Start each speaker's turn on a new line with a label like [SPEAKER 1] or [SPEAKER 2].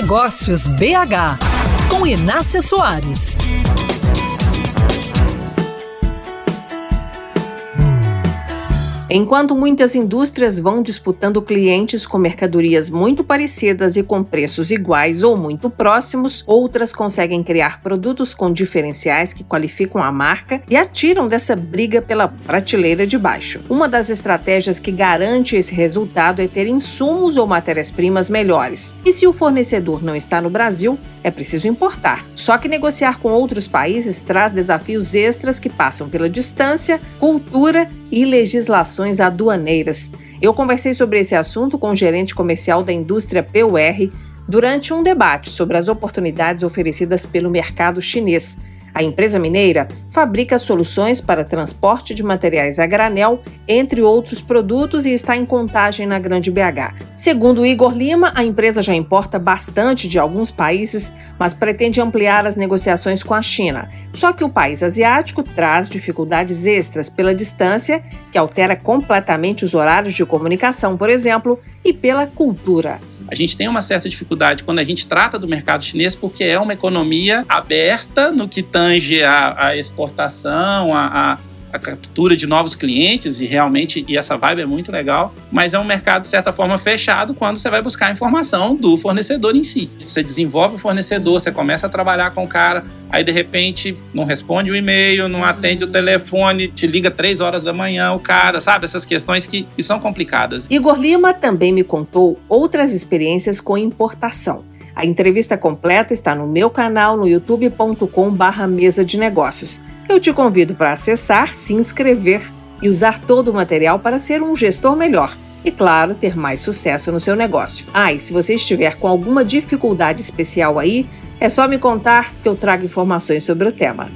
[SPEAKER 1] Negócios BH, com Inácia Soares.
[SPEAKER 2] Enquanto muitas indústrias vão disputando clientes com mercadorias muito parecidas e com preços iguais ou muito próximos, outras conseguem criar produtos com diferenciais que qualificam a marca e atiram dessa briga pela prateleira de baixo. Uma das estratégias que garante esse resultado é ter insumos ou matérias-primas melhores. E se o fornecedor não está no Brasil, é preciso importar. Só que negociar com outros países traz desafios extras que passam pela distância, cultura e aduaneiras. Eu conversei sobre esse assunto com o gerente comercial da indústria PUR durante um debate sobre as oportunidades oferecidas pelo mercado chinês. A empresa mineira fabrica soluções para transporte de materiais a granel, entre outros produtos, e está em contagem na Grande BH. Segundo Igor Lima, a empresa já importa bastante de alguns países, mas pretende ampliar as negociações com a China. Só que o país asiático traz dificuldades extras pela distância, que altera completamente os horários de comunicação, por exemplo, e pela cultura.
[SPEAKER 3] A gente tem uma certa dificuldade quando a gente trata do mercado chinês, porque é uma economia aberta no que tange a, a exportação, a, a a captura de novos clientes e realmente e essa vibe é muito legal, mas é um mercado de certa forma fechado quando você vai buscar a informação do fornecedor em si. Você desenvolve o fornecedor, você começa a trabalhar com o cara, aí de repente não responde o e-mail, não atende o telefone, te liga três horas da manhã o cara, sabe? Essas questões que, que são complicadas.
[SPEAKER 2] Igor Lima também me contou outras experiências com importação. A entrevista completa está no meu canal no youtube.com/mesa de negócios. Eu te convido para acessar, se inscrever e usar todo o material para ser um gestor melhor e, claro, ter mais sucesso no seu negócio. Ah, e se você estiver com alguma dificuldade especial aí, é só me contar que eu trago informações sobre o tema.